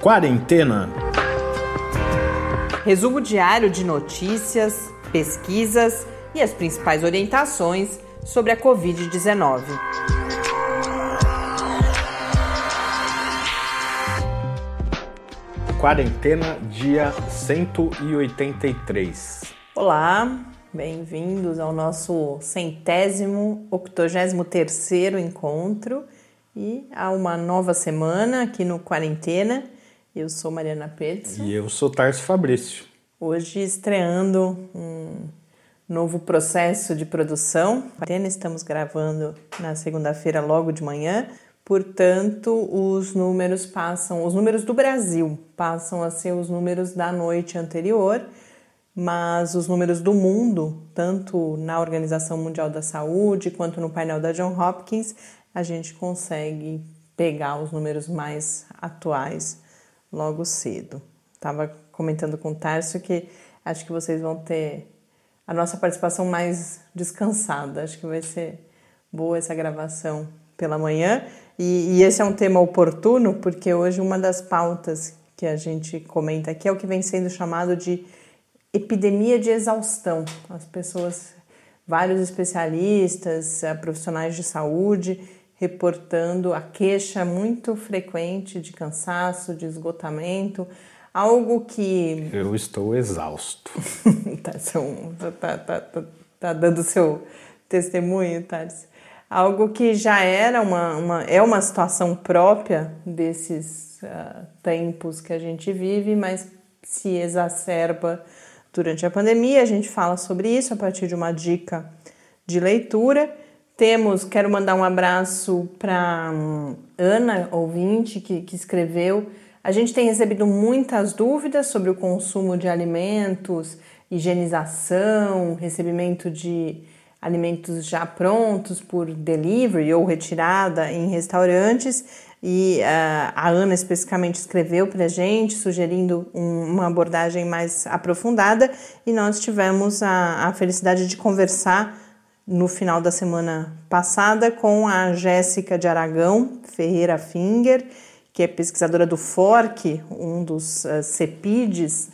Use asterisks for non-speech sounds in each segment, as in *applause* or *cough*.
Quarentena. Resumo diário de notícias, pesquisas e as principais orientações sobre a Covid-19. Quarentena, dia 183. Olá, bem-vindos ao nosso centésimo, octogésimo terceiro encontro e a uma nova semana aqui no Quarentena. Eu sou Mariana Pérez. E eu sou Tarso Fabrício. Hoje estreando um novo processo de produção. Estamos gravando na segunda-feira logo de manhã, portanto, os números passam, os números do Brasil passam a ser os números da noite anterior, mas os números do mundo, tanto na Organização Mundial da Saúde quanto no painel da John Hopkins, a gente consegue pegar os números mais atuais logo cedo. Estava comentando com o Tarso que acho que vocês vão ter a nossa participação mais descansada. Acho que vai ser boa essa gravação pela manhã. E, e, esse é um tema oportuno porque hoje uma das pautas que a gente comenta aqui é o que vem sendo chamado de epidemia de exaustão. As pessoas, vários especialistas, eh, profissionais de saúde reportando a queixa muito frequente de cansaço, de esgotamento, algo que. Eu estou exausto. *laughs* tá, tá, tá, tá, tá dando seu testemunho, Thales. Algo que já era uma, uma, é uma situação própria desses uh, tempos que a gente vive, mas se exacerba durante a pandemia. A gente fala sobre isso a partir de uma dica de leitura. Temos, quero mandar um abraço para um, Ana, ouvinte, que, que escreveu. A gente tem recebido muitas dúvidas sobre o consumo de alimentos, higienização, recebimento de alimentos já prontos por delivery ou retirada em restaurantes. E uh, a Ana especificamente escreveu para a gente, sugerindo um, uma abordagem mais aprofundada, e nós tivemos a, a felicidade de conversar no final da semana passada com a Jéssica de Aragão Ferreira Finger, que é pesquisadora do FORC, um dos uh, CEPIDs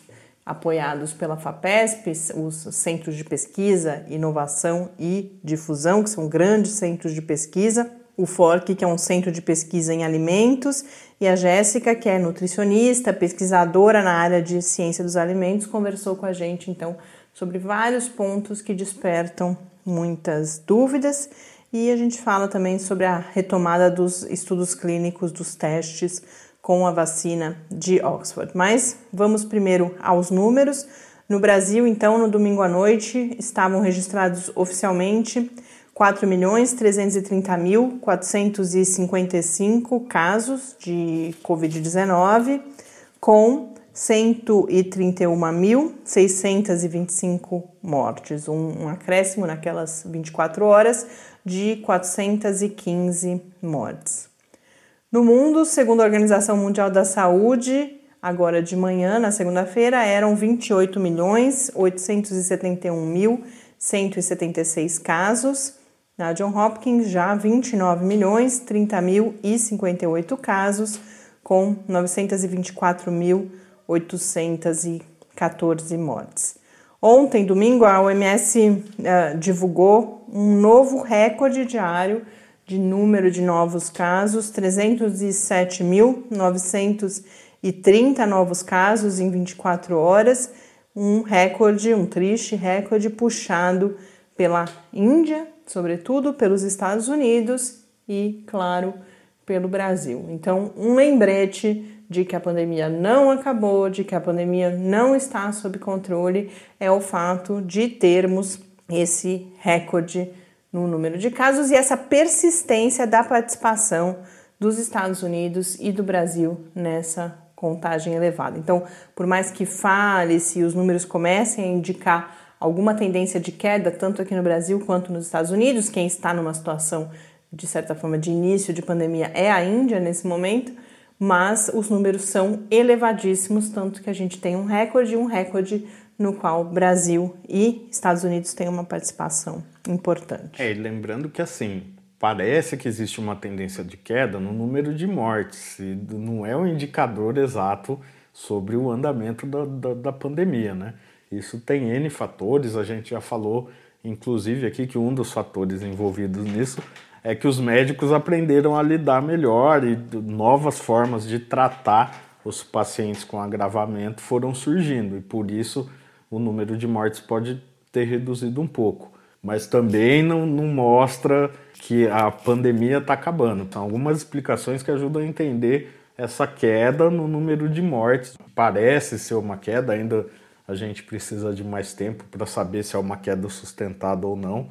apoiados pela FAPESP, os Centros de Pesquisa, Inovação e Difusão, que são grandes centros de pesquisa. O FORC, que é um centro de pesquisa em alimentos, e a Jéssica, que é nutricionista, pesquisadora na área de ciência dos alimentos, conversou com a gente então sobre vários pontos que despertam muitas dúvidas e a gente fala também sobre a retomada dos estudos clínicos dos testes com a vacina de Oxford. Mas vamos primeiro aos números. No Brasil, então, no domingo à noite, estavam registrados oficialmente 4.330.455 casos de Covid-19, com 131.625 mortes, um, um acréscimo naquelas 24 horas de 415 mortes. No mundo, segundo a Organização Mundial da Saúde, agora de manhã, na segunda-feira, eram 28.871.176 casos. Na John Hopkins, já 29 milhões 30 mil e 58 casos, com 924 mil 814 mortes. Ontem, domingo, a OMS uh, eh, divulgou um novo recorde diário de número de novos casos, 307.930 novos casos em 24 horas, um recorde, um triste recorde puxado pela Índia, sobretudo pelos Estados Unidos e, claro, pelo Brasil. Então, um lembrete de que a pandemia não acabou, de que a pandemia não está sob controle, é o fato de termos esse recorde no número de casos e essa persistência da participação dos Estados Unidos e do Brasil nessa contagem elevada. Então, por mais que fale, se os números comecem a indicar alguma tendência de queda, tanto aqui no Brasil quanto nos Estados Unidos, quem está numa situação de certa forma de início de pandemia é a Índia nesse momento mas os números são elevadíssimos, tanto que a gente tem um recorde, um recorde no qual Brasil e Estados Unidos têm uma participação importante. É, lembrando que assim, parece que existe uma tendência de queda no número de mortes, e não é um indicador exato sobre o andamento da, da, da pandemia, né? Isso tem N fatores, a gente já falou, inclusive aqui, que um dos fatores envolvidos nisso é que os médicos aprenderam a lidar melhor e novas formas de tratar os pacientes com agravamento foram surgindo e por isso o número de mortes pode ter reduzido um pouco. Mas também não, não mostra que a pandemia está acabando. Então, algumas explicações que ajudam a entender essa queda no número de mortes. Parece ser uma queda, ainda a gente precisa de mais tempo para saber se é uma queda sustentada ou não.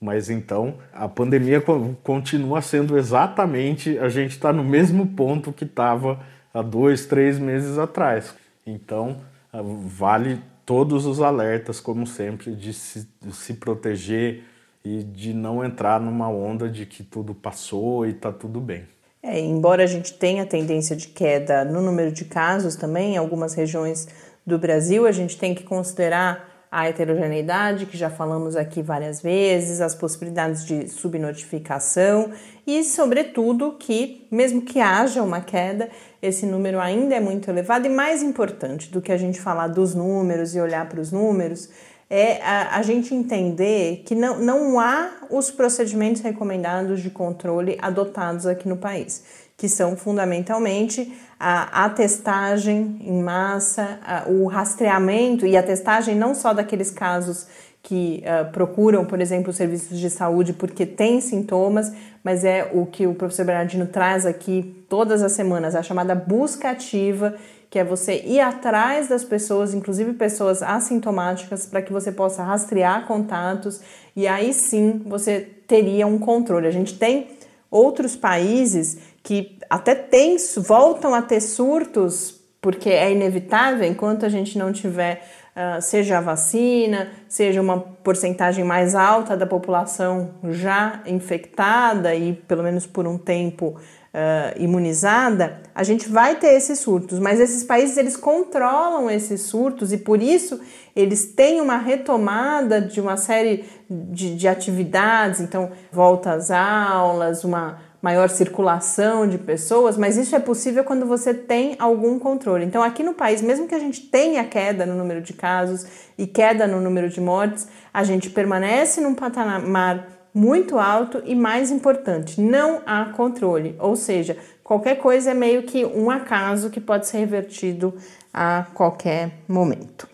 Mas então a pandemia continua sendo exatamente, a gente está no mesmo ponto que estava há dois, três meses atrás. Então vale todos os alertas, como sempre, de se, de se proteger e de não entrar numa onda de que tudo passou e está tudo bem. É, embora a gente tenha tendência de queda no número de casos também, em algumas regiões do Brasil, a gente tem que considerar a heterogeneidade, que já falamos aqui várias vezes, as possibilidades de subnotificação e, sobretudo, que, mesmo que haja uma queda, esse número ainda é muito elevado e mais importante do que a gente falar dos números e olhar para os números, é a, a, gente entender que não, não há os procedimentos recomendados de controle adotados aqui no país, que são fundamentalmente a, a testagem em massa, a, o rastreamento e a testagem não só daqueles casos que uh, procuram, por exemplo, serviços de saúde porque têm sintomas, mas é o que o professor Bernardino traz aqui todas as semanas, a chamada busca ativa, que é você ir atrás das pessoas, inclusive pessoas assintomáticas, para que você possa rastrear contatos e aí sim você teria um controle. A gente tem outros países que até tem, voltam a ter surtos, porque é inevitável, enquanto a gente não tiver Uh, seja a vacina, seja uma porcentagem mais alta da população já infectada e pelo menos por um tempo uh, imunizada, a gente vai ter esses surtos, mas esses países eles controlam esses surtos e por isso eles têm uma retomada de uma série de, de atividades, então volta às aulas, uma maior circulação de pessoas, mas isso é possível quando você tem algum controle. Então, aqui no país, mesmo que a gente tenha queda no número de casos e queda no número de mortes, a gente permanece num patamar muito alto e mais importante, não há controle, ou seja, qualquer coisa é meio que um acaso que pode ser revertido a qualquer momento.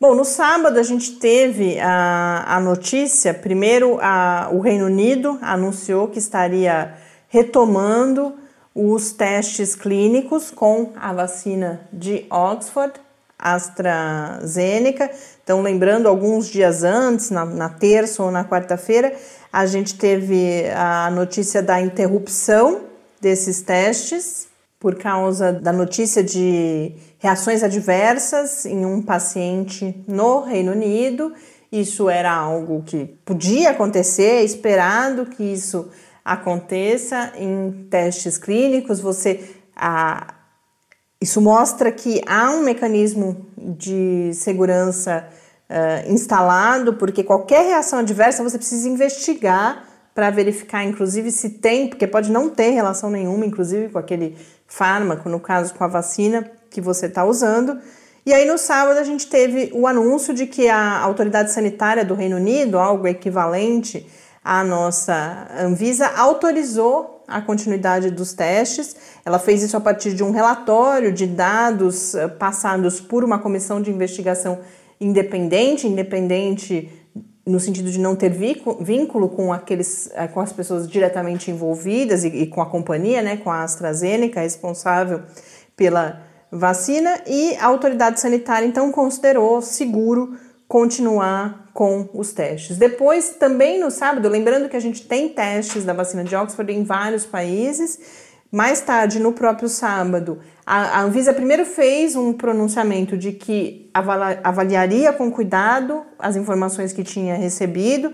Bom, no sábado a gente teve a, a notícia, primeiro a, o Reino Unido anunciou que estaria retomando os testes clínicos com a vacina de Oxford, AstraZeneca. Então, lembrando, alguns dias antes, na, na terça ou na quarta-feira, a gente teve a notícia da interrupção desses testes por causa da notícia de reações adversas em um paciente no Reino Unido. Isso era algo que podia acontecer, esperado que isso aconteça em testes clínicos. Você a, isso mostra que há um mecanismo de segurança uh, instalado, porque qualquer reação adversa você precisa investigar para verificar, inclusive, se tem, porque pode não ter relação nenhuma, inclusive com aquele fármaco, no caso com a vacina que você está usando. E aí no sábado a gente teve o anúncio de que a autoridade sanitária do Reino Unido, algo equivalente à nossa Anvisa, autorizou a continuidade dos testes. Ela fez isso a partir de um relatório de dados eh, passados por uma comissão de investigação independente, independente no sentido de não ter vínculo com aqueles eh, com as pessoas diretamente envolvidas e, e com a companhia, né, com a AstraZeneca responsável pela vacina e a autoridade sanitária então considerou seguro continuar com os testes. Depois, também no sábado, lembrando que a gente tem testes da vacina de Oxford em vários países, mais tarde, no próprio sábado, a, Anvisa primeiro fez um pronunciamento de que avaliaria com cuidado as informações que tinha recebido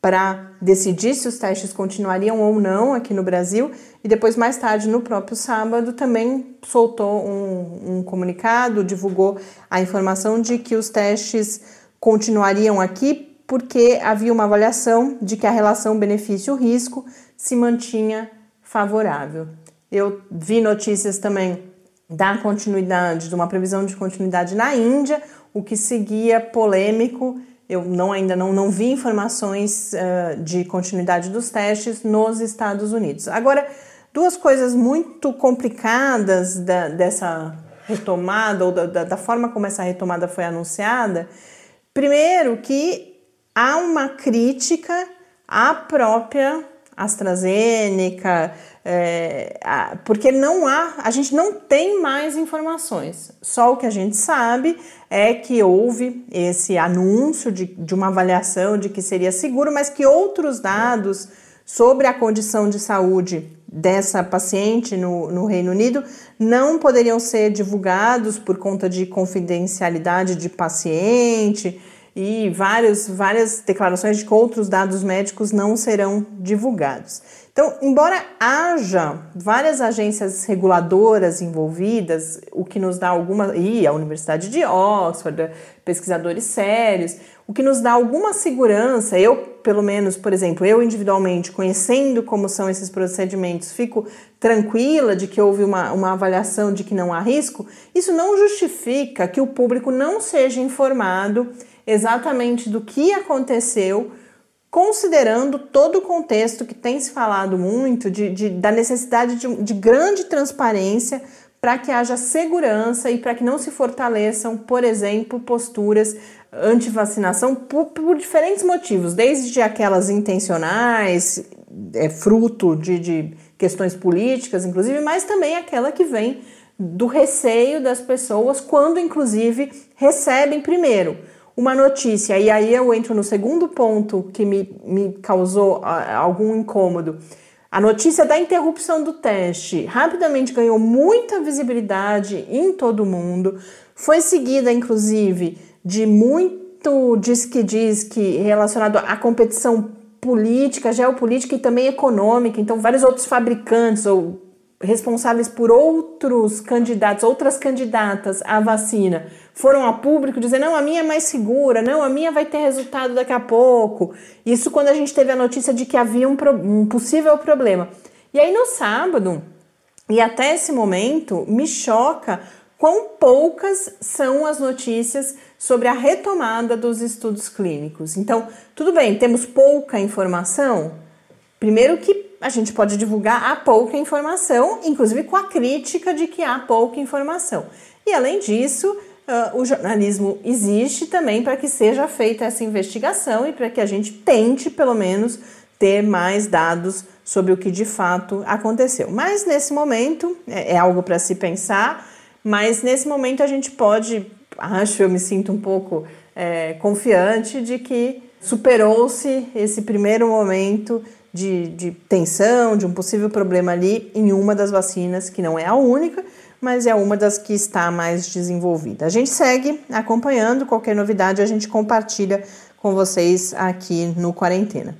para decidir se os testes continuariam ou não aqui no Brasil. E depois, mais tarde, no próprio sábado, também soltou um, um comunicado, divulgou a informação de que os testes continuariam aqui porque havia uma avaliação de que a relação benefício-risco se mantinha favorável. Eu vi notícias também da continuidade, de uma previsão de continuidade na Índia, o que seguia polêmico. Eu não, ainda não, não vi informações uh, de continuidade dos testes nos Estados Unidos. Agora, duas coisas muito complicadas da, dessa retomada, ou da, da forma como essa retomada foi anunciada. Primeiro, que há uma crítica à própria AstraZeneca, é, porque não há, a gente não tem mais informações. Só o que a gente sabe é que houve esse anúncio de, de uma avaliação de que seria seguro, mas que outros dados sobre a condição de saúde dessa paciente no, no Reino Unido não poderiam ser divulgados por conta de confidencialidade de paciente e vários, várias declarações de que outros dados médicos não serão divulgados. Então, embora haja várias agências reguladoras envolvidas, o que nos dá alguma. e a Universidade de Oxford, pesquisadores sérios, o que nos dá alguma segurança, eu, pelo menos, por exemplo, eu individualmente, conhecendo como são esses procedimentos, fico tranquila de que houve uma, uma avaliação de que não há risco, isso não justifica que o público não seja informado exatamente do que aconteceu considerando todo o contexto que tem se falado muito de, de da necessidade de, de grande transparência para que haja segurança e para que não se fortaleçam, por exemplo, posturas anti-vacinação por, por, diferentes motivos, desde aquelas intencionais, é, fruto de, de questões políticas, inclusive, mas também aquela que vem do receio das pessoas quando, inclusive, recebem primeiro uma notícia, e aí eu entro no segundo ponto que me, me causou algum incômodo. A notícia da interrupção do teste rapidamente ganhou muita visibilidade em todo o mundo, foi seguida inclusive de muito diz que diz que relacionado à competição política, geopolítica e também econômica. Então, vários outros fabricantes ou responsáveis por outros candidatos, outras candidatas à vacina, foram a público dizer: não, a minha é mais segura, não, a minha vai ter resultado daqui a pouco. Isso quando a gente teve a notícia de que havia um, um possível problema. E aí no sábado, e até esse momento, me choca quão poucas são as notícias sobre a retomada dos estudos clínicos. Então, tudo bem, temos pouca informação. Primeiro que a gente pode divulgar a pouca informação, inclusive com a crítica de que há pouca informação. E além disso, uh, o jornalismo existe também para que seja feita essa investigação e para que a gente tente, pelo menos, ter mais dados sobre o que de fato aconteceu. Mas nesse momento, é, é algo para se pensar, mas nesse momento a gente pode, acho, eu me sinto um pouco é, confiante de que superou-se esse primeiro momento de, de tensão, de um possível problema ali em uma das vacinas, que não é a única, mas é uma das que está mais desenvolvida. A gente segue acompanhando, qualquer novidade a gente compartilha com vocês aqui no Quarentena.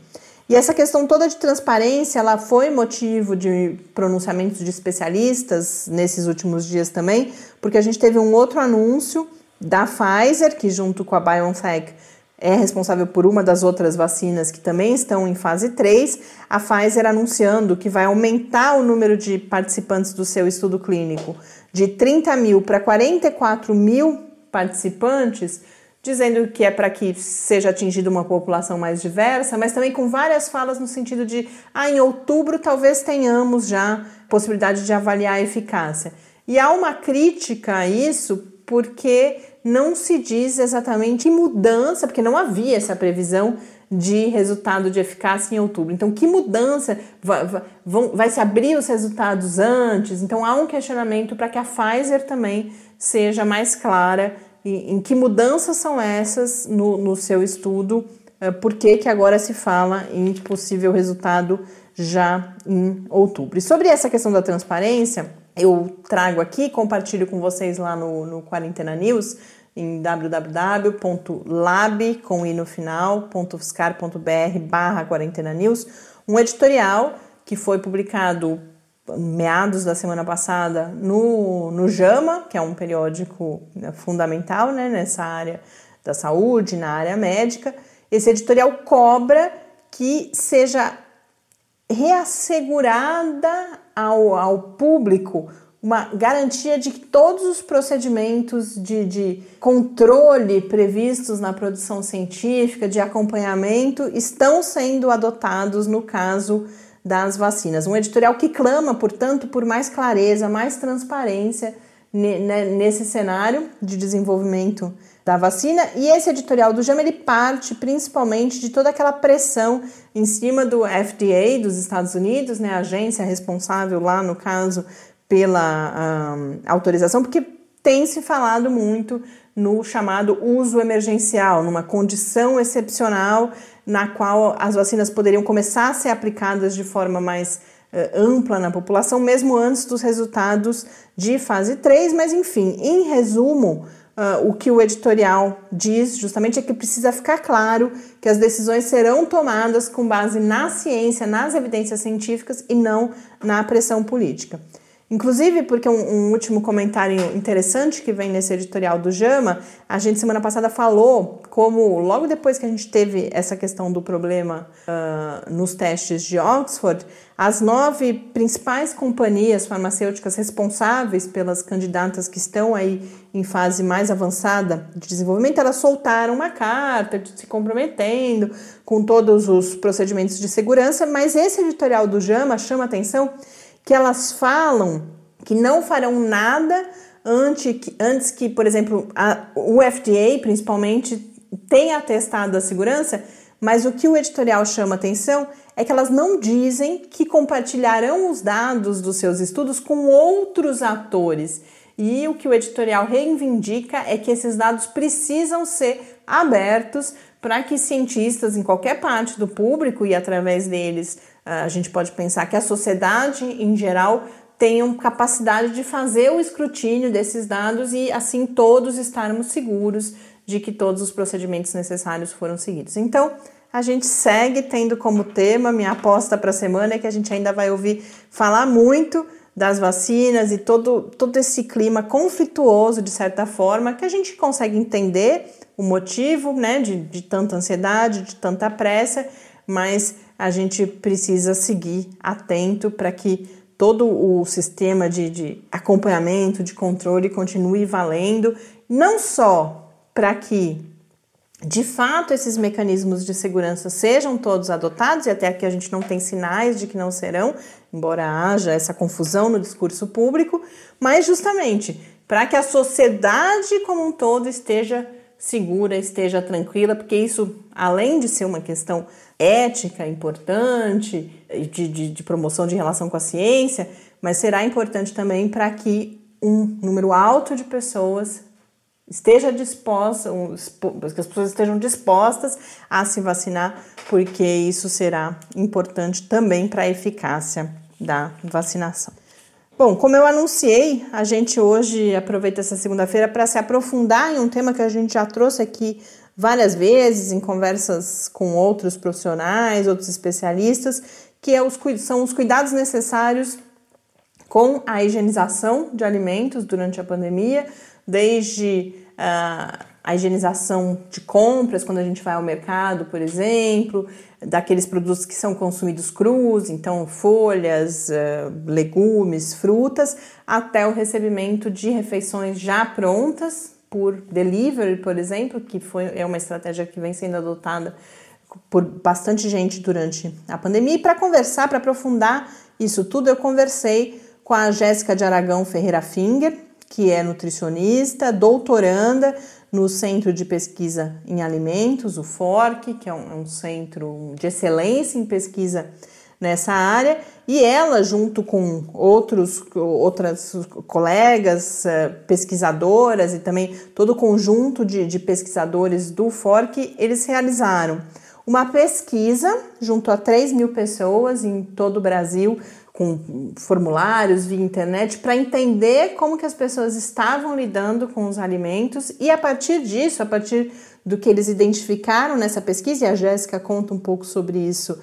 E essa questão toda de transparência, ela foi motivo de pronunciamentos de especialistas nesses últimos dias também, porque a gente teve um outro anúncio da Pfizer, que junto com a BioNTech é responsável por uma das outras vacinas que também estão em fase 3, a Pfizer anunciando que vai aumentar o número de participantes do seu estudo clínico de 30 mil para 44 mil participantes, dizendo que é para que seja atingida uma população mais diversa, mas também com várias falas no sentido de, ah, em outubro talvez tenhamos já possibilidade de avaliar a eficácia. E há uma crítica a isso porque não se diz exatamente mudança, porque não havia essa previsão de resultado de eficácia em outubro. Então, que mudança? Vai, vai, vai se abrir os resultados antes? Então, há um questionamento para que a Pfizer também seja mais clara em, em que mudanças são essas no, no seu estudo, uh, por que, que agora se fala em possível resultado já em outubro. E sobre essa questão da transparência, eu trago aqui, compartilho com vocês lá no, no Quarentena News, em www.lab, com i no final, barra quarentena news, um editorial que foi publicado meados da semana passada no, no JAMA, que é um periódico né, fundamental né, nessa área da saúde, na área médica. esse editorial cobra que seja reassegurada ao, ao público uma garantia de que todos os procedimentos de, de, controle previstos na produção científica, de acompanhamento, estão sendo adotados no caso das vacinas. Um editorial que clama, portanto, por mais clareza, mais transparência nesse cenário de desenvolvimento da vacina. E esse editorial do JAMA ele parte principalmente de toda aquela pressão em cima do FDA dos Estados Unidos, né, a agência responsável lá no caso pela um, autorização, porque tem se falado muito no chamado uso emergencial, numa condição excepcional na qual as vacinas poderiam começar a ser aplicadas de forma mais uh, ampla na população, mesmo antes dos resultados de fase 3, mas enfim, em resumo, Uh, o que o editorial diz justamente é que precisa ficar claro que as decisões serão tomadas com base na ciência, nas evidências científicas e não na pressão política. Inclusive, porque um, um, último comentário interessante que vem nesse editorial do Jama, a gente semana passada falou como, logo depois que a gente teve essa questão do problema uh, nos testes de Oxford, as nove principais companhias farmacêuticas responsáveis pelas candidatas que estão aí em fase mais avançada de desenvolvimento, elas soltaram uma carta se comprometendo com todos os procedimentos de segurança, mas esse editorial do Jama chama atenção que elas falam que não farão nada antes que, por exemplo, a, o FDA, principalmente, tenha testado a segurança, mas o que o editorial chama atenção é que elas não dizem que compartilharão os dados dos seus estudos com outros atores. E o que o editorial reivindica é que esses dados precisam ser abertos para que cientistas em qualquer parte do público e através deles a gente pode pensar que a sociedade em geral tenham capacidade de fazer o escrutínio desses dados e assim todos estarmos seguros de que todos os procedimentos necessários foram seguidos. Então, a gente segue tendo como tema, minha aposta para a semana é que a gente ainda vai ouvir falar muito das vacinas e todo, todo esse clima conflituoso, de certa forma, que a gente consegue entender o motivo né, de, de tanta ansiedade, de tanta pressa, mas a gente precisa seguir atento para que todo o sistema de, de acompanhamento, de controle continue valendo, não só para que de fato esses mecanismos de segurança sejam todos adotados, e até aqui a gente não tem sinais de que não serão, embora haja essa confusão no discurso público, mas justamente para que a sociedade como um todo esteja segura, esteja tranquila, porque isso, além de ser uma questão ética importante, de, de, de promoção de relação com a ciência, mas será importante também para que um número alto de pessoas esteja disposta, que as pessoas estejam dispostas a se vacinar, porque isso será importante também para a eficácia da vacinação. Bom, como eu anunciei, a gente hoje aproveita essa segunda-feira para se aprofundar em um tema que a gente já trouxe aqui várias vezes em conversas com outros profissionais, outros especialistas, que é os, são os cuidados necessários com a higienização de alimentos durante a pandemia, desde uh, a higienização de compras, quando a gente vai ao mercado, por exemplo, daqueles produtos que são consumidos crus, então folhas, uh, legumes, frutas, até o recebimento de refeições já prontas, por delivery, por exemplo, que foi, é uma estratégia que vem sendo adotada por bastante gente durante a pandemia. E para conversar, para aprofundar isso tudo, eu conversei com a Jéssica de Aragão Ferreira Finger, que é nutricionista, doutoranda no Centro de Pesquisa em Alimentos, o FORC, que é um, é um centro de excelência em pesquisa nessa área e ela, junto com outros, outras colegas, eh, pesquisadoras e também todo o conjunto de, de pesquisadores do FORC, eles realizaram uma pesquisa junto a 3 mil pessoas em todo o Brasil, com formulários via internet, para entender como que as pessoas estavam lidando com os alimentos. E a partir disso, a partir do que eles identificaram nessa pesquisa, e a Jéssica conta um pouco sobre isso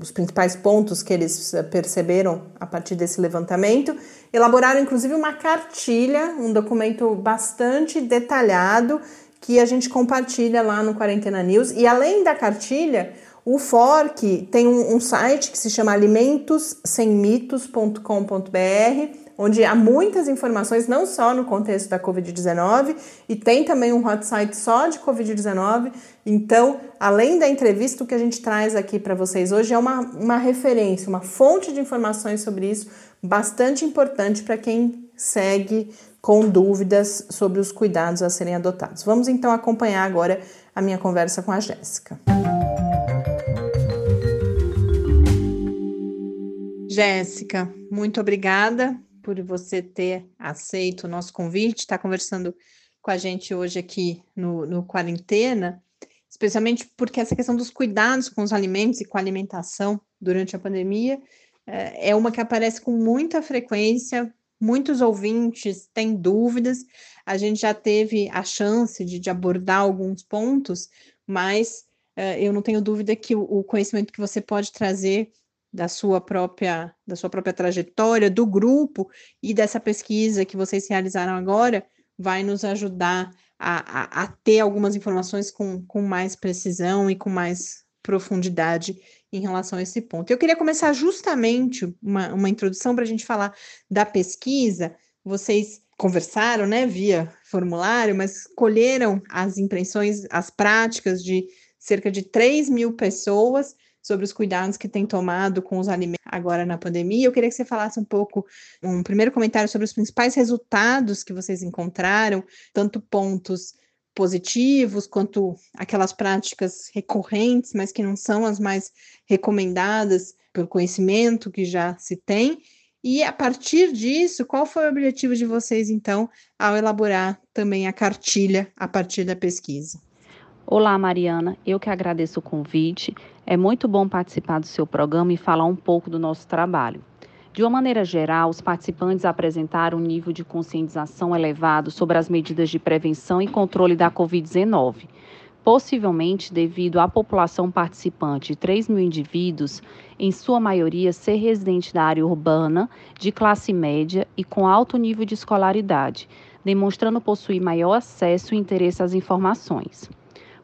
os principais pontos que eles eh, perceberam a partir desse levantamento. Elaboraram inclusive uma cartilha, um documento bastante detalhado que a gente compartilha lá no Quarentena News. E além da cartilha, o Fork tem um, um site que se chama alimentossemmitos.com.br onde há muitas informações, não só no contexto da Covid-19, e tem também um hot site só de Covid-19. Então, além da entrevista, o que a gente traz aqui para vocês hoje é uma, uma referência, uma fonte de informações sobre isso, bastante importante para quem segue com dúvidas sobre os cuidados a serem adotados. Vamos então acompanhar agora a minha conversa com a Jéssica. Jéssica, muito obrigada por você ter aceito o nosso convite, estar tá conversando com a gente hoje aqui no, no Quarentena, especialmente porque essa questão dos cuidados com os alimentos e com a alimentação durante a pandemia é, é uma que aparece com muita frequência, muitos ouvintes têm dúvidas, a gente já teve a chance de, de abordar alguns pontos, mas uh, eu não tenho dúvida que o, conhecimento que você pode trazer da sua própria da sua própria trajetória, do grupo e dessa pesquisa que vocês realizaram agora, vai nos ajudar a, a, a ter algumas informações com, com mais precisão e com mais profundidade em relação a esse ponto. Eu queria começar justamente uma, uma introdução para a gente falar da pesquisa. Vocês conversaram, né, via formulário, mas colheram as impressões, as práticas de cerca de 3 mil pessoas sobre os cuidados que tem tomado com os alimentos agora na pandemia. Eu queria que você falasse um pouco, um primeiro comentário sobre os principais resultados que vocês encontraram, tanto pontos positivos quanto aquelas práticas recorrentes, mas que não são as mais recomendadas pelo conhecimento que já se tem. E a partir disso, qual foi o objetivo de vocês, então, ao elaborar também a cartilha a partir da pesquisa? Olá, Mariana. Eu que agradeço o convite. É muito bom participar do seu programa e falar um pouco do nosso trabalho. De uma maneira geral, os participantes apresentaram um nível de conscientização elevado sobre as medidas de prevenção e controle da Covid-19, possivelmente devido à população participante de 3 mil indivíduos, em sua maioria ser residente da área urbana, de classe média e com alto nível de escolaridade, demonstrando possuir maior acesso e interesse às informações.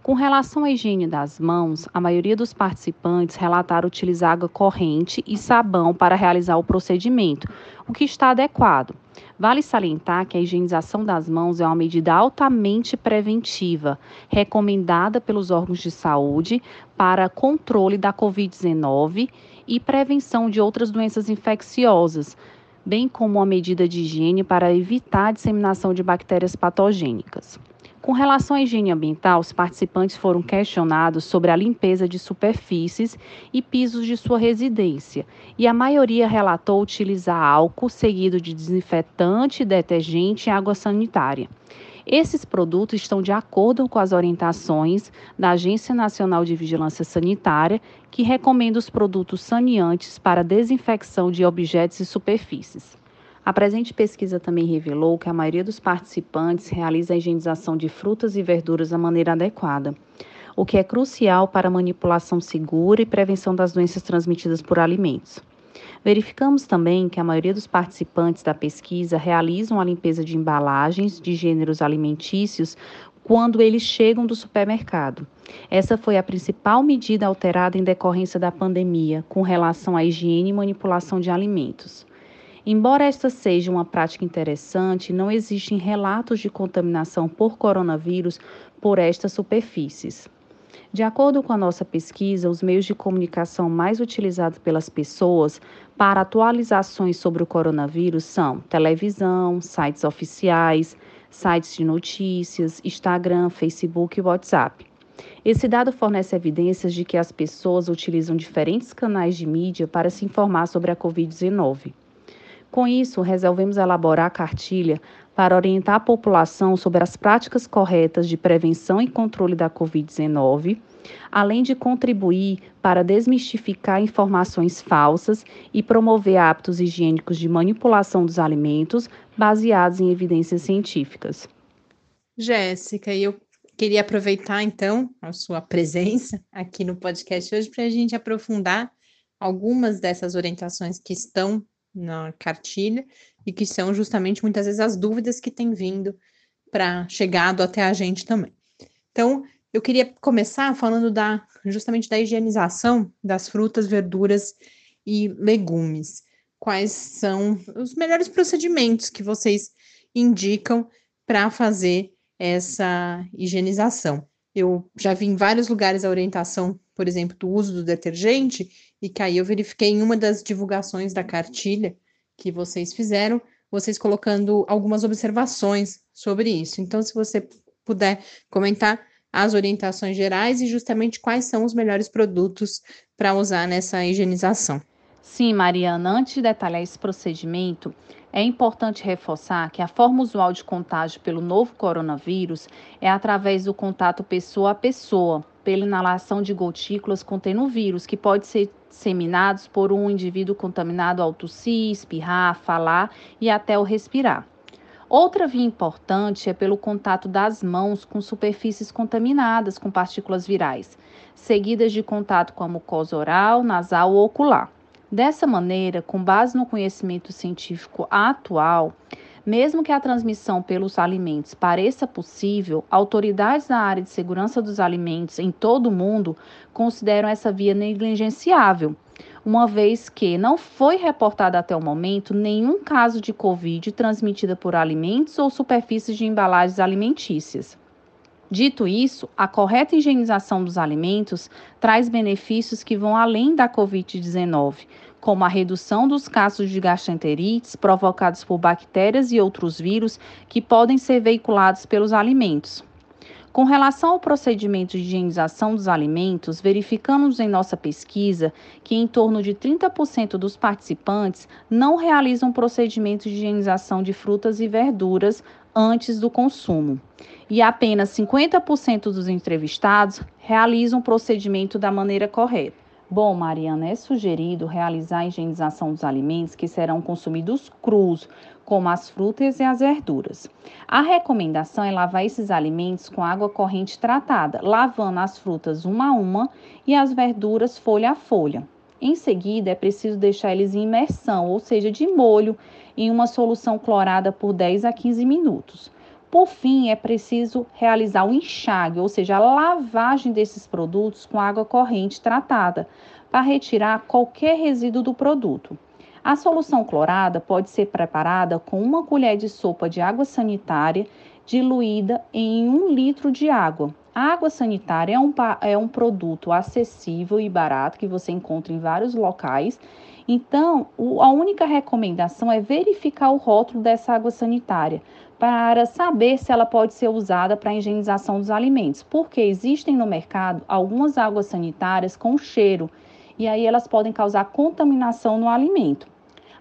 Com relação à higiene das mãos, a maioria dos participantes relataram utilizar água corrente e sabão para realizar o procedimento, o que está adequado. Vale salientar que a higienização das mãos é uma medida altamente preventiva, recomendada pelos órgãos de saúde para controle da Covid-19 e prevenção de outras doenças infecciosas, bem como uma medida de higiene para evitar a disseminação de bactérias patogênicas. Com relação à higiene ambiental, os participantes foram questionados sobre a limpeza de superfícies e pisos de sua residência, e a maioria relatou utilizar álcool seguido de desinfetante, detergente e água sanitária. Esses produtos estão de acordo com as orientações da Agência Nacional de Vigilância Sanitária, que recomenda os produtos saneantes para desinfecção de objetos e superfícies. A presente pesquisa também revelou que a maioria dos participantes realiza a higienização de frutas e verduras da maneira adequada, o que é crucial para a manipulação segura e prevenção das doenças transmitidas por alimentos. Verificamos também que a maioria dos participantes da pesquisa realizam a limpeza de embalagens de gêneros alimentícios quando eles chegam do supermercado. Essa foi a principal medida alterada em decorrência da pandemia com relação à higiene e manipulação de alimentos. Embora esta seja uma prática interessante, não existem relatos de contaminação por coronavírus por estas superfícies. De acordo com a nossa pesquisa, os meios de comunicação mais utilizados pelas pessoas para atualizações sobre o coronavírus são televisão, sites oficiais, sites de notícias, Instagram, Facebook e WhatsApp. Esse dado fornece evidências de que as pessoas utilizam diferentes canais de mídia para se informar sobre a Covid-19. Com isso, resolvemos elaborar a cartilha para orientar a população sobre as práticas corretas de prevenção e controle da Covid-19, além de contribuir para desmistificar informações falsas e promover hábitos higiênicos de manipulação dos alimentos baseados em evidências científicas. Jéssica, eu queria aproveitar então a sua presença aqui no podcast hoje para a gente aprofundar algumas dessas orientações que estão na cartilha e que são justamente muitas vezes as dúvidas que têm vindo para chegado até a gente também. Então, eu queria começar falando da justamente da higienização das frutas, verduras e legumes. Quais são os melhores procedimentos que vocês indicam para fazer essa higienização? Eu já vi em vários lugares a orientação, por exemplo, do uso do detergente, e que aí eu verifiquei em uma das divulgações da cartilha que vocês fizeram, vocês colocando algumas observações sobre isso. Então, se você puder comentar as orientações gerais e justamente quais são os melhores produtos para usar nessa higienização. Sim, Mariana, antes de detalhar esse procedimento, é importante reforçar que a forma usual de contágio pelo novo coronavírus é através do contato pessoa a pessoa, pela inalação de gotículas contendo vírus, que pode ser disseminados por um indivíduo contaminado ao tossir, espirrar, falar e até o respirar. Outra via importante é pelo contato das mãos com superfícies contaminadas com partículas virais, seguidas de contato com a mucosa oral, nasal ou ocular. Dessa maneira, com base no conhecimento científico atual, mesmo que a transmissão pelos alimentos pareça possível, autoridades da área de segurança dos alimentos em todo o mundo consideram essa via negligenciável uma vez que não foi reportado até o momento nenhum caso de Covid transmitida por alimentos ou superfícies de embalagens alimentícias. Dito isso, a correta higienização dos alimentos traz benefícios que vão além da Covid-19, como a redução dos casos de gastroenterites provocados por bactérias e outros vírus que podem ser veiculados pelos alimentos. Com relação ao procedimento de higienização dos alimentos, verificamos em nossa pesquisa que em torno de 30% dos participantes não realizam procedimento de higienização de frutas e verduras antes do consumo. E apenas 50% dos entrevistados realizam o procedimento da maneira correta. Bom, Mariana, é sugerido realizar a higienização dos alimentos que serão consumidos crus, como as frutas e as verduras. A recomendação é lavar esses alimentos com água corrente tratada, lavando as frutas uma a uma e as verduras folha a folha. Em seguida, é preciso deixar eles em imersão, ou seja, de molho, em uma solução clorada por 10 a 15 minutos. Por fim, é preciso realizar o enxágue, ou seja, a lavagem desses produtos com água corrente tratada, para retirar qualquer resíduo do produto. A solução clorada pode ser preparada com uma colher de sopa de água sanitária diluída em um litro de água. A água sanitária é um, é um produto acessível e barato que você encontra em vários locais. Então, o, a única recomendação é verificar o rótulo dessa água sanitária para saber se ela pode ser usada para a higienização dos alimentos, porque existem no mercado algumas águas sanitárias com cheiro e aí elas podem causar contaminação no alimento.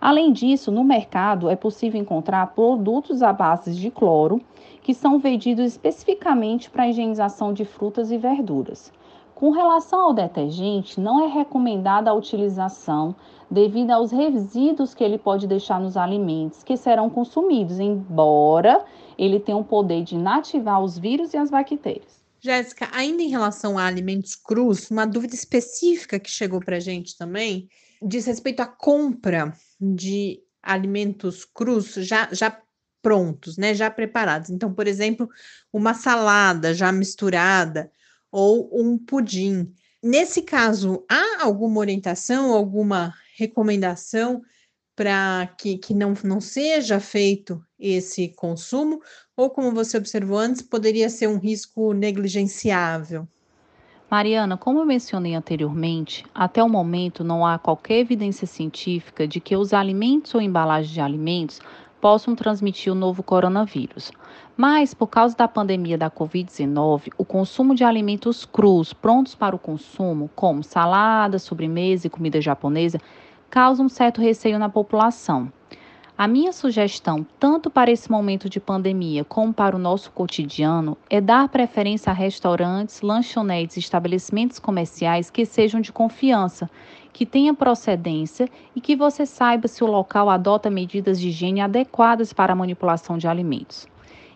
Além disso, no mercado é possível encontrar produtos à base de cloro que são vendidos especificamente para a higienização de frutas e verduras. Com relação ao detergente, não é recomendada a utilização devido aos resíduos que ele pode deixar nos alimentos que serão consumidos, embora ele tenha o poder de inativar os vírus e as bactérias. Jéssica, ainda em relação a alimentos crus, uma dúvida específica que chegou para a gente também diz respeito à compra de alimentos crus já, já prontos, né, já preparados. Então, por exemplo, uma salada já misturada ou um pudim. Nesse caso, há alguma orientação, alguma recomendação para que, que não, não seja feito esse consumo? Ou, como você observou antes, poderia ser um risco negligenciável? Mariana, como eu mencionei anteriormente, até o momento não há qualquer evidência científica de que os alimentos ou embalagens de alimentos possam transmitir o novo coronavírus. Mas, por causa da pandemia da Covid-19, o consumo de alimentos crus prontos para o consumo, como salada, sobremesa e comida japonesa, causa um certo receio na população. A minha sugestão, tanto para esse momento de pandemia como para o nosso cotidiano, é dar preferência a restaurantes, lanchonetes e estabelecimentos comerciais que sejam de confiança, que tenha procedência e que você saiba se o local adota medidas de higiene adequadas para a manipulação de alimentos.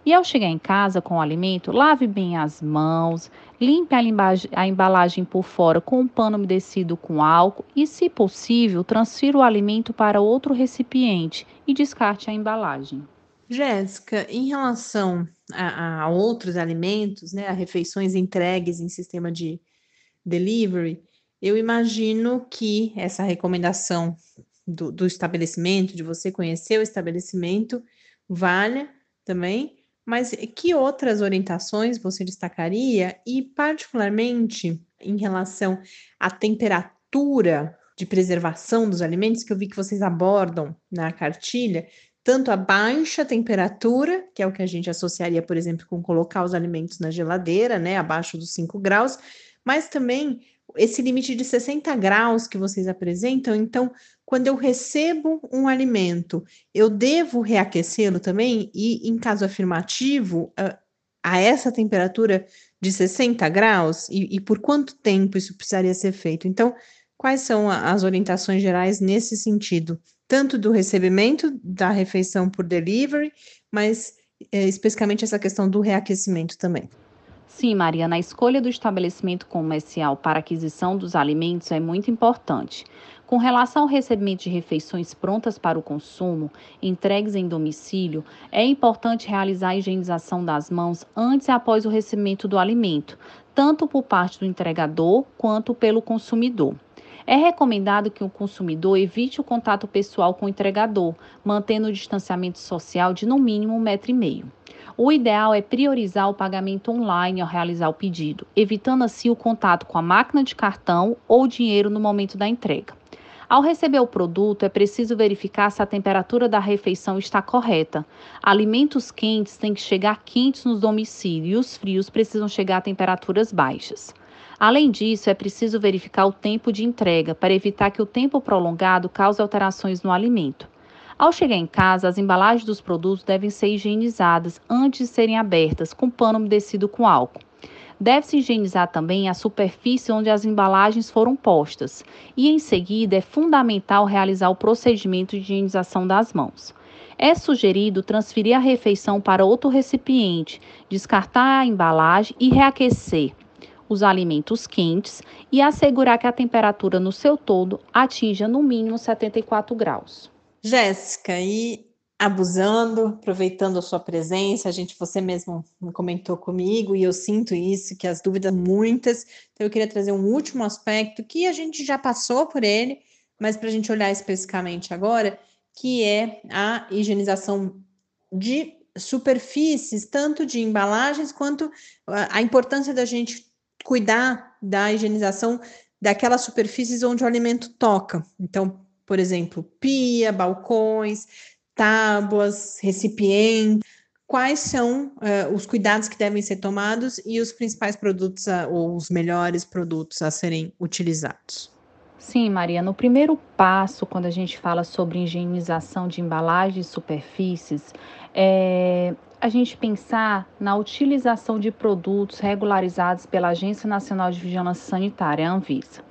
E ao chegar em casa com o alimento, lave bem as mãos, limpe a, embalagem por fora com um pano umedecido com álcool e, se possível, transfira o alimento para outro recipiente e descarte a embalagem. Jéssica, em relação a, a, outros alimentos, né, a refeições entregues em sistema de delivery, eu imagino que essa recomendação do, do estabelecimento, de você conhecer o estabelecimento, valha também, mas que outras orientações você destacaria? E, particularmente, em relação à temperatura de preservação dos alimentos, que eu vi que vocês abordam na cartilha, tanto a baixa temperatura, que é o que a gente associaria, por exemplo, com colocar os alimentos na geladeira, né, abaixo dos 5 graus, mas também esse limite de 60 graus que vocês apresentam, então, quando eu recebo um alimento, eu devo reaquecê-lo também? E, em caso afirmativo, a, a essa temperatura de 60 graus? E, e, por quanto tempo isso precisaria ser feito? Então, quais são a, as orientações gerais nesse sentido? Tanto do recebimento da refeição por delivery, mas é, especificamente essa questão do reaquecimento também. Sim, Mariana, a escolha do estabelecimento comercial para aquisição dos alimentos é muito importante. Com relação ao recebimento de refeições prontas para o consumo, entregues em domicílio, é importante realizar a higienização das mãos antes e após o recebimento do alimento, tanto por parte do entregador quanto pelo consumidor. É recomendado que o consumidor evite o contato pessoal com o entregador, mantendo o distanciamento social de no mínimo um metro e meio. O ideal é priorizar o pagamento online ao realizar o pedido, evitando assim o contato com a máquina de cartão ou dinheiro no momento da entrega. Ao receber o produto, é preciso verificar se a temperatura da refeição está correta. Alimentos quentes têm que chegar quentes nos domicílios e os frios precisam chegar a temperaturas baixas. Além disso, é preciso verificar o tempo de entrega para evitar que o tempo prolongado cause alterações no alimento. Ao chegar em casa, as embalagens dos produtos devem ser higienizadas antes de serem abertas com pano umedecido com álcool. Deve-se higienizar também a superfície onde as embalagens foram postas e, em seguida, é fundamental realizar o procedimento de higienização das mãos. É sugerido transferir a refeição para outro recipiente, descartar a embalagem e reaquecer os alimentos quentes e assegurar que a temperatura no seu todo atinja no mínimo 74 graus. Jéssica, e abusando, aproveitando a sua presença, a gente, você mesmo comentou comigo e eu sinto isso, que as dúvidas muitas. Então eu queria trazer um último aspecto que a gente já passou por ele, mas para a gente olhar especificamente agora, que é a higienização de superfícies, tanto de embalagens quanto a importância da gente cuidar da higienização daquelas superfícies onde o alimento toca. Então, por exemplo, pia, balcões, tábuas, recipientes. Quais são uh, os cuidados que devem ser tomados e os principais produtos a, ou os melhores produtos a serem utilizados? Sim, Maria. No primeiro passo, quando a gente fala sobre higienização de embalagens e superfícies, é a gente pensar na utilização de produtos regularizados pela Agência Nacional de Vigilância Sanitária, a Anvisa.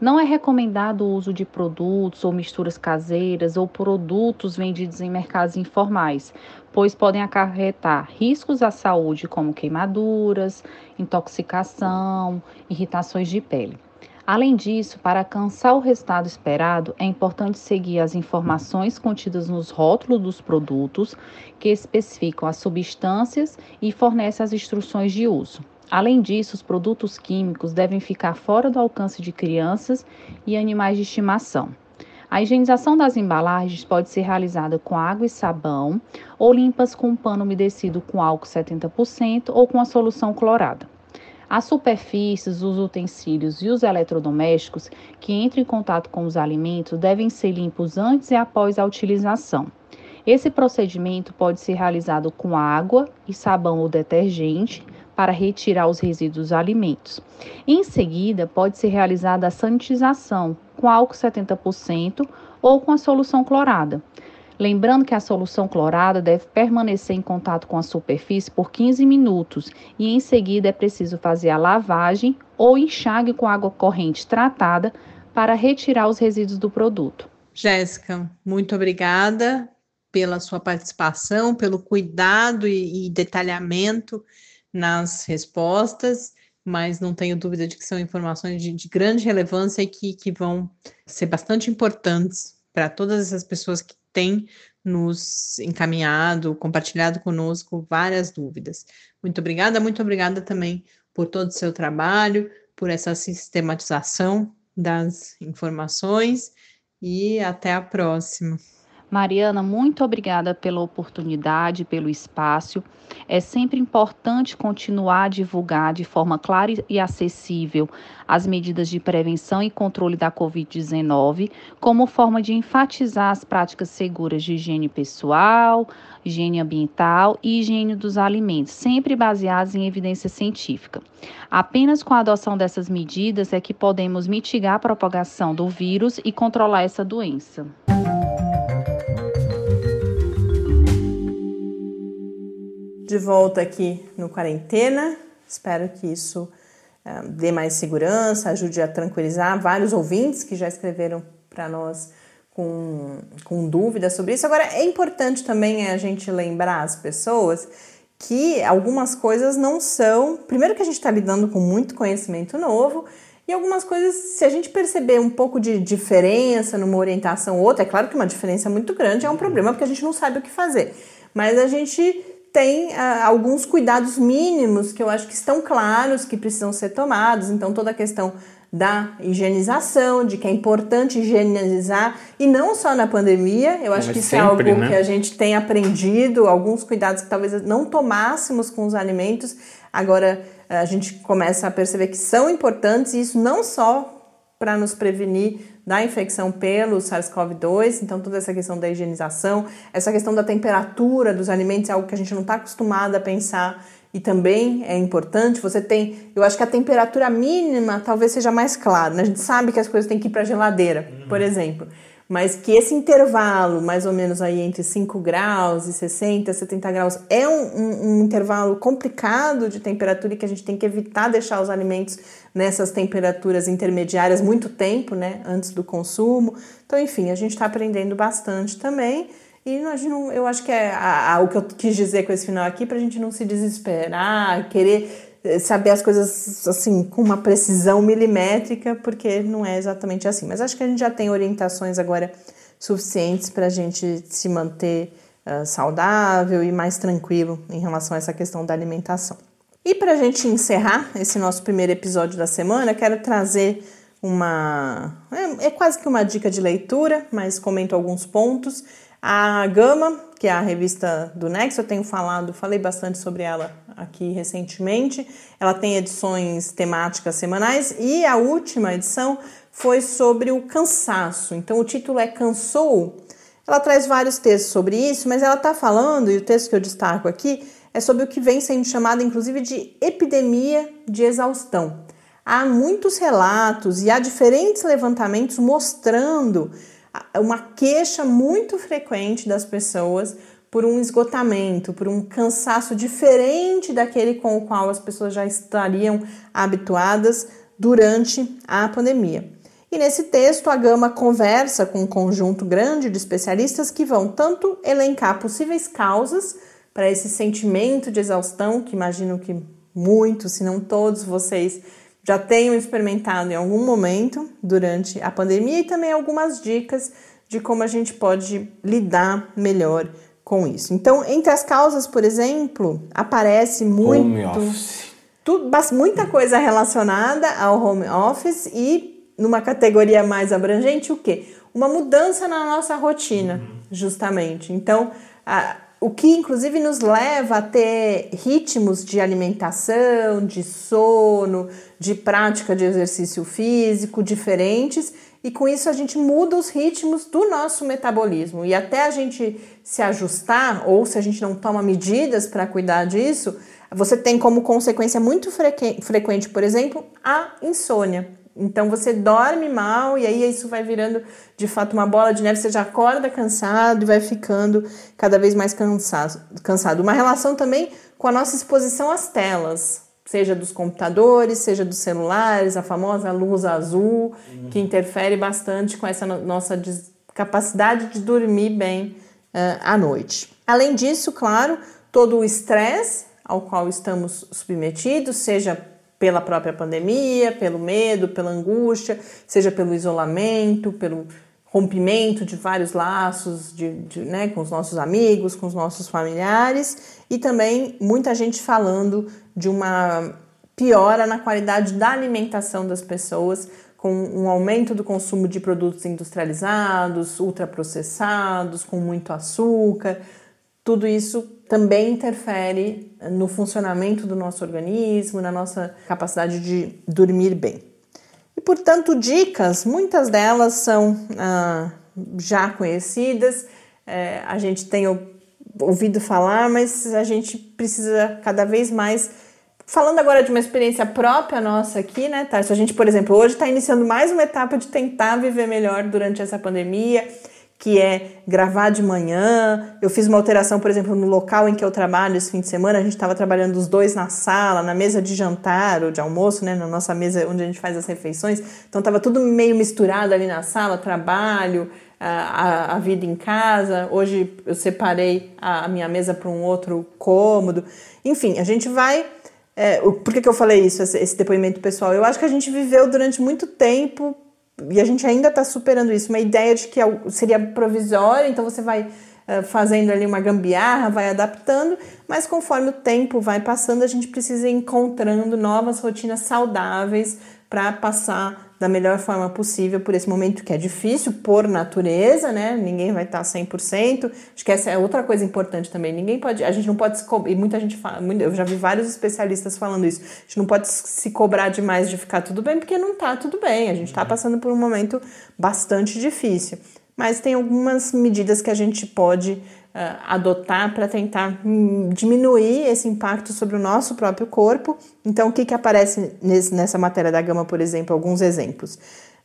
Não é recomendado o uso de produtos ou misturas caseiras ou produtos vendidos em mercados informais, pois podem acarretar riscos à saúde, como queimaduras, intoxicação, irritações de pele. Além disso, para alcançar o resultado esperado, é importante seguir as informações contidas nos rótulos dos produtos, que especificam as substâncias e fornecem as instruções de uso. Além disso, os produtos químicos devem ficar fora do alcance de crianças e animais de estimação. A higienização das embalagens pode ser realizada com água e sabão ou limpas com um pano umedecido com álcool 70% ou com a solução clorada. As superfícies, os utensílios e os eletrodomésticos que entram em contato com os alimentos devem ser limpos antes e após a utilização. Esse procedimento pode ser realizado com água e sabão ou detergente, para retirar os resíduos dos alimentos. Em seguida, pode ser realizada a sanitização com álcool 70% ou com a solução clorada. Lembrando que a solução clorada deve permanecer em contato com a superfície por 15 minutos e em seguida é preciso fazer a lavagem ou enxague com água corrente tratada para retirar os resíduos do produto. Jéssica, muito obrigada pela sua participação, pelo cuidado e, e detalhamento nas respostas, mas não tenho dúvida de que são informações de, de grande relevância e que, que vão ser bastante importantes para todas essas pessoas que têm nos encaminhado, compartilhado conosco várias dúvidas. Muito obrigada, muito obrigada também por todo o seu trabalho, por essa sistematização das informações e até a próxima. Mariana, muito obrigada pela oportunidade, pelo espaço. É sempre importante continuar a divulgar de forma clara e acessível as medidas de prevenção e controle da Covid-19, como forma de enfatizar as práticas seguras de higiene pessoal, higiene ambiental e higiene dos alimentos, sempre baseadas em evidência científica. Apenas com a adoção dessas medidas é que podemos mitigar a propagação do vírus e controlar essa doença. De volta aqui no quarentena. Espero que isso uh, dê mais segurança, ajude a tranquilizar vários ouvintes que já escreveram para nós com, com dúvidas sobre isso. Agora, é importante também a gente lembrar as pessoas que algumas coisas não são. Primeiro, que a gente está lidando com muito conhecimento novo. E algumas coisas, se a gente perceber um pouco de diferença numa orientação ou outra, é claro que uma diferença muito grande é um problema porque a gente não sabe o que fazer. Mas a gente tem ah, alguns cuidados mínimos que eu acho que estão claros que precisam ser tomados. Então, toda a questão da higienização, de que é importante higienizar, e não só na pandemia, eu acho Mas que isso sempre, é algo né? que a gente tem aprendido, alguns cuidados que talvez não tomássemos com os alimentos, agora a gente começa a perceber que são importantes, e isso não só para nos prevenir da infecção pelo SARS-CoV-2, então toda essa questão da higienização, essa questão da temperatura dos alimentos é algo que a gente não está acostumado a pensar e também é importante. Você tem, eu acho que a temperatura mínima talvez seja mais clara, né? a gente sabe que as coisas têm que ir para a geladeira, uhum. por exemplo mas que esse intervalo, mais ou menos aí entre 5 graus e 60, 70 graus, é um, um, um, intervalo complicado de temperatura e que a gente tem que evitar deixar os alimentos nessas temperaturas intermediárias muito tempo, né, antes do consumo. Então, enfim, a gente está aprendendo bastante também. E não, eu acho que é a, a, o que eu quis dizer com esse final aqui, para a gente não se desesperar, querer saber as coisas assim com uma precisão milimétrica, porque não é exatamente assim. Mas acho que a gente já tem orientações agora suficientes para a gente se manter uh, saudável e mais tranquilo em relação a essa questão da alimentação. E para a gente encerrar esse nosso primeiro episódio da semana, quero trazer uma. É, é quase que uma dica de leitura, mas comento alguns pontos. A Gama, que é a revista do Nexo, eu tenho falado, falei bastante sobre ela aqui recentemente. Ela tem edições temáticas semanais e a última edição foi sobre o cansaço. Então o título é Cansou. Ela traz vários textos sobre isso, mas ela está falando, e o texto que eu destaco aqui é sobre o que vem sendo chamado inclusive de epidemia de exaustão. Há muitos relatos e há diferentes levantamentos mostrando uma queixa muito frequente das pessoas por um esgotamento, por um cansaço diferente daquele com o qual as pessoas já estariam habituadas durante a pandemia. E nesse texto, a Gama conversa com um conjunto grande de especialistas que vão tanto elencar possíveis causas para esse sentimento de exaustão, que imagino que muitos, se não todos vocês, já tenham experimentado em algum momento durante a pandemia, e também algumas dicas de como a gente pode lidar melhor com isso. Então, entre as causas, por exemplo, aparece muito home office. Tudo, muita coisa relacionada ao home office e numa categoria mais abrangente, o quê? Uma mudança na nossa rotina, uhum. justamente. Então, a, o que inclusive nos leva a ter ritmos de alimentação, de sono, de prática de exercício físico diferentes e com isso a gente muda os ritmos do nosso metabolismo. E até a gente se ajustar, ou se a gente não toma medidas para cuidar disso, você tem como consequência muito frequente, por exemplo, a insônia. Então você dorme mal e aí isso vai virando de fato uma bola de neve, você já acorda cansado e vai ficando cada vez mais cansado. cansado. Uma relação também com a nossa exposição às telas seja dos computadores, seja dos celulares, a famosa luz azul, uhum. que interfere bastante com essa nossa capacidade de dormir bem uh, à noite. Além disso, claro, todo o estresse ao qual estamos submetidos, seja pela própria pandemia, pelo medo, pela angústia, seja pelo isolamento, pelo rompimento de vários laços de, de, né, com os nossos amigos, com os nossos familiares e também muita gente falando de uma piora na qualidade da alimentação das pessoas, com um aumento do consumo de produtos industrializados, ultraprocessados, com muito açúcar. Tudo isso também interfere no funcionamento do nosso organismo, na nossa capacidade de dormir bem. E portanto, dicas, muitas delas são ah, já conhecidas, é, a gente tem ouvido falar, mas a gente precisa cada vez mais. Falando agora de uma experiência própria nossa aqui, né, Tarso? A gente, por exemplo, hoje está iniciando mais uma etapa de tentar viver melhor durante essa pandemia que é gravar de manhã. Eu fiz uma alteração, por exemplo, no local em que eu trabalho esse fim de semana, a gente estava trabalhando os dois na sala, na mesa de jantar ou de almoço, né, na nossa mesa onde a gente faz as refeições. Então estava tudo meio misturado ali na sala, trabalho, a, a, vida em casa. Hoje eu separei a, minha mesa para um outro cômodo. Enfim, a gente vai. É, por que, que eu falei isso, esse depoimento pessoal? Eu acho que a gente viveu durante muito tempo e a gente ainda está superando isso, uma ideia de que é seria provisório, então você vai uh, fazendo ali uma gambiarra, vai adaptando, mas conforme o tempo vai passando, a gente precisa ir encontrando novas rotinas saudáveis para passar da melhor forma possível por esse momento que é difícil por natureza, né? Ninguém vai estar 100%. Acho que essa é outra coisa importante também. Ninguém pode, a gente não pode se cobrar, e muita gente fala, eu já vi vários especialistas falando isso. A gente não pode se cobrar demais de ficar tudo bem, porque não está tudo bem. A gente está passando por um momento bastante difícil. Mas tem algumas medidas que a gente pode adotar para tentar hum, diminuir esse impacto sobre o nosso próprio corpo. Então, o que, que aparece nesse, nessa matéria da gama, por exemplo? Alguns exemplos.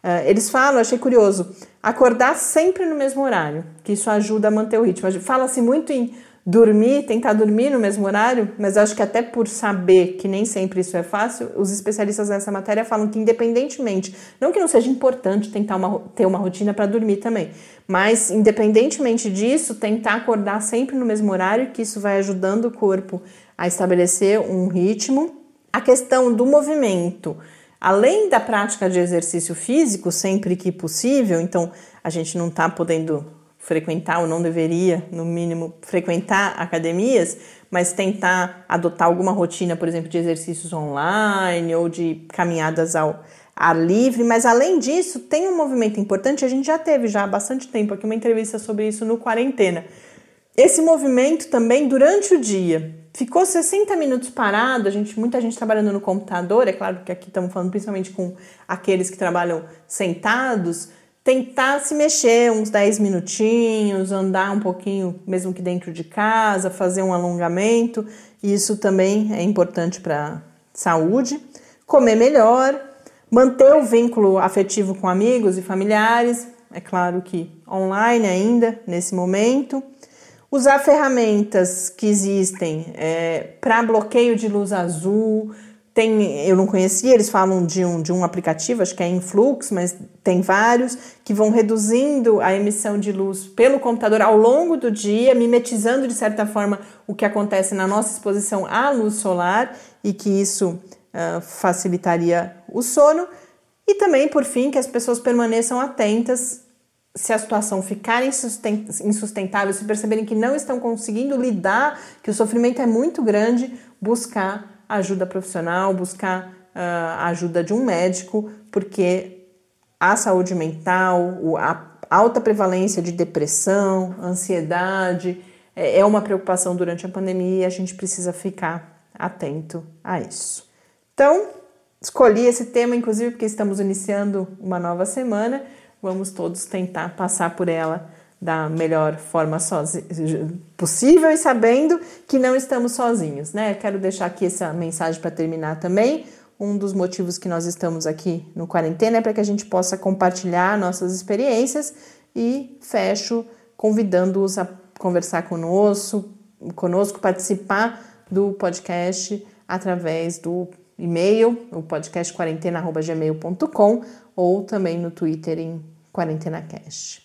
Uh, eles falam, achei curioso, acordar sempre no mesmo horário, que isso ajuda a manter o ritmo. Fala-se muito em dormir, tentar dormir no mesmo horário, mas acho que até por saber que nem sempre isso é fácil, os especialistas nessa matéria falam que independentemente, não que não seja importante tentar uma, ter uma rotina para dormir também, mas independentemente disso, tentar acordar sempre no mesmo horário, que isso vai ajudando o corpo a estabelecer um ritmo. A questão do movimento, além da prática de exercício físico, sempre que possível, então a gente não está podendo frequentar ou não deveria, no mínimo, frequentar academias, mas tentar adotar alguma rotina, por exemplo, de exercícios online ou de caminhadas ao ar livre. Mas além disso, tem um movimento importante, a gente já teve já há bastante tempo aqui uma entrevista sobre isso no quarentena. Esse movimento também durante o dia. Ficou 60 minutos parado, a gente, muita gente trabalhando no computador, é claro que aqui estamos falando principalmente com aqueles que trabalham sentados, tentar se mexer uns 10 minutinhos, andar um pouquinho, mesmo que dentro de casa, fazer um alongamento. Isso também é importante para saúde. Comer melhor, manter o vínculo afetivo com amigos e familiares, é claro que online ainda nesse momento. Usar ferramentas que existem é, para bloqueio de luz azul, tem, eu não conhecia, eles falam de um, de um aplicativo, acho que é Influx, mas tem vários, que vão reduzindo a emissão de luz pelo computador ao longo do dia, mimetizando de certa forma o que acontece na nossa exposição à luz solar e que isso uh, facilitaria o sono. E também, por fim, que as pessoas permaneçam atentas se a situação ficar insustentável, se perceberem que não estão conseguindo lidar, que o sofrimento é muito grande, buscar ajuda profissional, buscar uh, a ajuda de um médico, porque a saúde mental, a alta prevalência de depressão, ansiedade, é, é uma preocupação durante a pandemia e a gente precisa ficar atento a isso. Então, escolhi esse tema, inclusive, porque estamos iniciando uma nova semana. Vamos todos tentar passar por ela da melhor forma possível e sabendo que não estamos sozinhos, né? Quero deixar aqui essa mensagem para terminar também. Um dos motivos que nós estamos aqui no quarentena é para que a gente possa compartilhar nossas experiências e fecho convidando-os a conversar conosco, conosco, participar do podcast através do e-mail, o podcast quarentena@gmail.com ou também no Twitter em quarentenacast.